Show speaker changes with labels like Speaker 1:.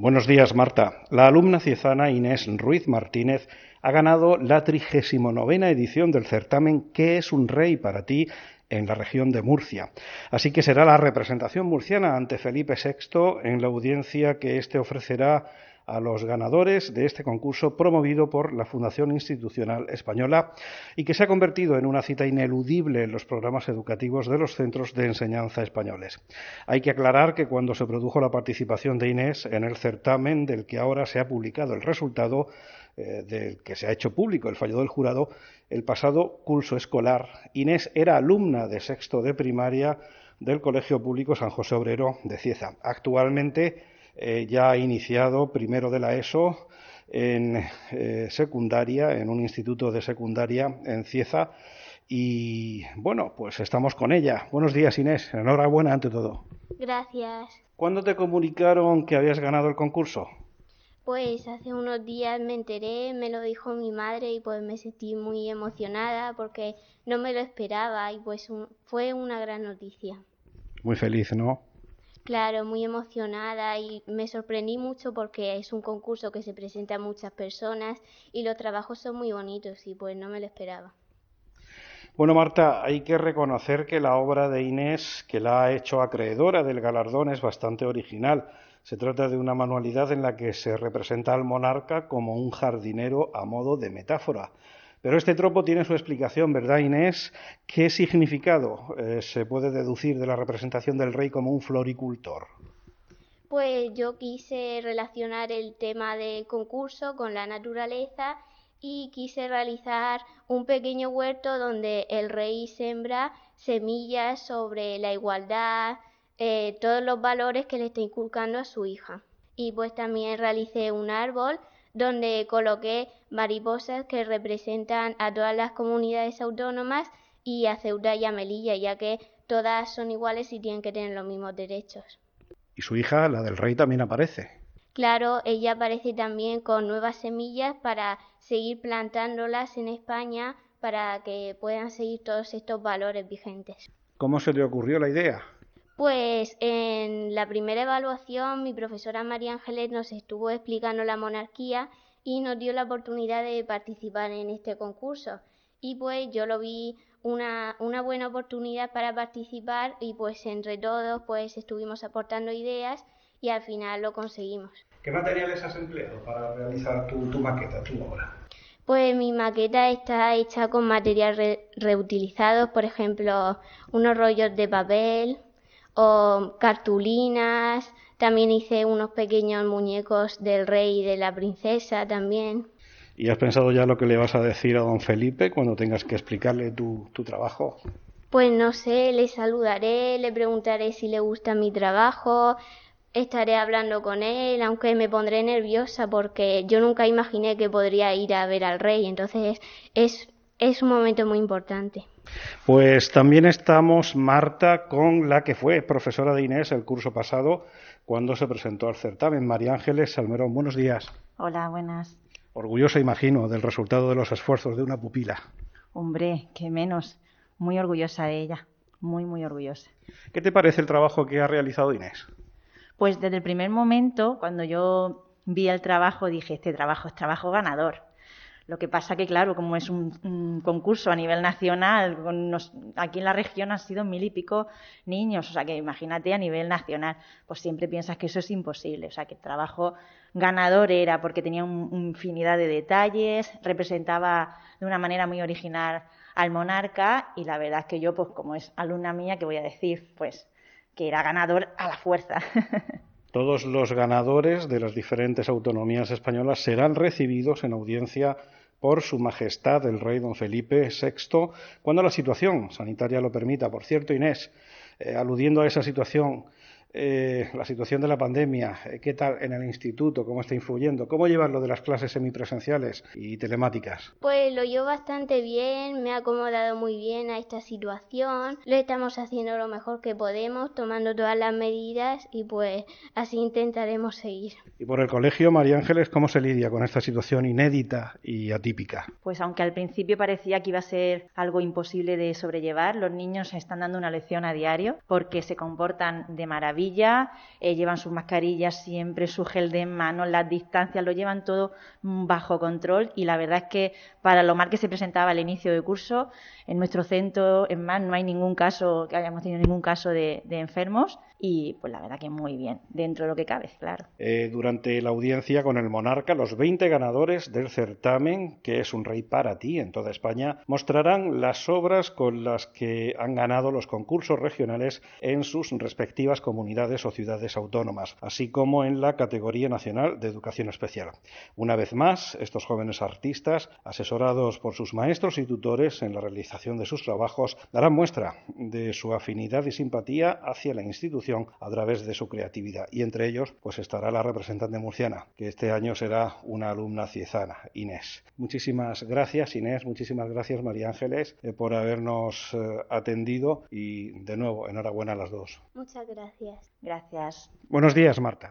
Speaker 1: Buenos días, Marta. La alumna ciezana Inés Ruiz Martínez ha ganado la 39 edición del certamen ¿Qué es un rey para ti? en la región de Murcia. Así que será la representación murciana ante Felipe VI en la audiencia que éste ofrecerá a los ganadores de este concurso promovido por la Fundación Institucional Española y que se ha convertido en una cita ineludible en los programas educativos de los centros de enseñanza españoles. Hay que aclarar que cuando se produjo la participación de Inés en el certamen del que ahora se ha publicado el resultado, eh, del que se ha hecho público el fallo del jurado, el pasado curso escolar, Inés era alumna de sexto de primaria del Colegio Público San José Obrero de Cieza. Actualmente eh, ya ha iniciado primero de la ESO en eh, secundaria, en un instituto de secundaria en Cieza. Y bueno, pues estamos con ella. Buenos días, Inés. Enhorabuena ante todo.
Speaker 2: Gracias.
Speaker 1: ¿Cuándo te comunicaron que habías ganado el concurso?
Speaker 2: Pues hace unos días me enteré, me lo dijo mi madre y pues me sentí muy emocionada porque no me lo esperaba y pues fue una gran noticia.
Speaker 1: Muy feliz, ¿no?
Speaker 2: Claro, muy emocionada y me sorprendí mucho porque es un concurso que se presenta a muchas personas y los trabajos son muy bonitos y pues no me lo esperaba.
Speaker 1: Bueno, Marta, hay que reconocer que la obra de Inés, que la ha hecho acreedora del galardón, es bastante original. Se trata de una manualidad en la que se representa al monarca como un jardinero a modo de metáfora. Pero este tropo tiene su explicación, ¿verdad, Inés? ¿Qué significado eh, se puede deducir de la representación del rey como un floricultor?
Speaker 2: Pues yo quise relacionar el tema del concurso con la naturaleza y quise realizar un pequeño huerto donde el rey sembra semillas sobre la igualdad, eh, todos los valores que le está inculcando a su hija. Y pues también realicé un árbol donde coloqué mariposas que representan a todas las comunidades autónomas y a Ceuta y a Melilla, ya que todas son iguales y tienen que tener los mismos derechos.
Speaker 1: Y su hija, la del rey, también aparece.
Speaker 2: Claro, ella aparece también con nuevas semillas para seguir plantándolas en España para que puedan seguir todos estos valores vigentes.
Speaker 1: ¿Cómo se le ocurrió la idea?
Speaker 2: Pues en la primera evaluación mi profesora María Ángeles nos estuvo explicando la monarquía y nos dio la oportunidad de participar en este concurso. Y pues yo lo vi una, una buena oportunidad para participar y pues entre todos pues estuvimos aportando ideas y al final lo conseguimos.
Speaker 1: ¿Qué materiales has empleado para realizar tu, maqueta, tu obra?
Speaker 2: Pues mi maqueta está hecha con materiales reutilizados, por ejemplo, unos rollos de papel, o cartulinas, también hice unos pequeños muñecos del rey y de la princesa también.
Speaker 1: ¿Y has pensado ya lo que le vas a decir a don Felipe cuando tengas que explicarle tu, tu trabajo?
Speaker 2: Pues no sé, le saludaré, le preguntaré si le gusta mi trabajo, estaré hablando con él, aunque me pondré nerviosa porque yo nunca imaginé que podría ir a ver al rey, entonces es, es un momento muy importante.
Speaker 1: Pues también estamos, Marta, con la que fue profesora de Inés el curso pasado cuando se presentó al certamen. María Ángeles Salmerón, buenos días.
Speaker 3: Hola, buenas.
Speaker 1: Orgullosa, imagino, del resultado de los esfuerzos de una pupila.
Speaker 3: Hombre, qué menos. Muy orgullosa de ella. Muy, muy orgullosa.
Speaker 1: ¿Qué te parece el trabajo que ha realizado Inés?
Speaker 3: Pues desde el primer momento, cuando yo vi el trabajo, dije, este trabajo es trabajo ganador. Lo que pasa que, claro, como es un, concurso a nivel nacional, aquí en la región han sido mil y pico niños, o sea que imagínate a nivel nacional, pues siempre piensas que eso es imposible, o sea que el trabajo ganador era porque tenía una infinidad de detalles, representaba de una manera muy original al monarca y la verdad es que yo, pues como es alumna mía, que voy a decir? Pues que era ganador a la fuerza.
Speaker 1: Todos los ganadores de las diferentes autonomías españolas serán recibidos en audiencia por Su Majestad el Rey Don Felipe VI cuando la situación sanitaria lo permita. Por cierto, Inés, eh, aludiendo a esa situación, eh, la situación de la pandemia, eh, qué tal en el instituto, cómo está influyendo, cómo llevas lo de las clases semipresenciales y telemáticas.
Speaker 2: Pues lo llevo bastante bien, me ha acomodado muy bien a esta situación, lo estamos haciendo lo mejor que podemos, tomando todas las medidas y pues así intentaremos seguir.
Speaker 1: Y por el colegio, María Ángeles, ¿cómo se lidia con esta situación inédita y atípica?
Speaker 3: Pues aunque al principio parecía que iba a ser algo imposible de sobrellevar, los niños están dando una lección a diario porque se comportan de maravilla eh, llevan sus mascarillas siempre, su gel de manos, las distancias, lo llevan todo bajo control y la verdad es que para lo mal que se presentaba al inicio del curso, en nuestro centro, en más, no hay ningún caso, que hayamos tenido ningún caso de, enfermos y pues la verdad que muy bien, dentro de lo que cabe, claro.
Speaker 1: Eh, durante la audiencia con el monarca, los 20 ganadores del certamen, que es un rey para ti en toda España, mostrarán las obras con las que han ganado los concursos regionales en sus respectivas comunidades o ciudades autónomas, así como en la categoría nacional de educación especial. Una vez más, estos jóvenes artistas, asesorados por sus maestros y tutores en la realización de sus trabajos, darán muestra de su afinidad y simpatía hacia la institución a través de su creatividad. Y entre ellos, pues estará la representante murciana, que este año será una alumna ciezana, Inés. Muchísimas gracias, Inés. Muchísimas gracias, María Ángeles, eh, por habernos eh, atendido y de nuevo, enhorabuena a las dos.
Speaker 2: Muchas gracias.
Speaker 3: Gracias.
Speaker 1: Buenos días, Marta.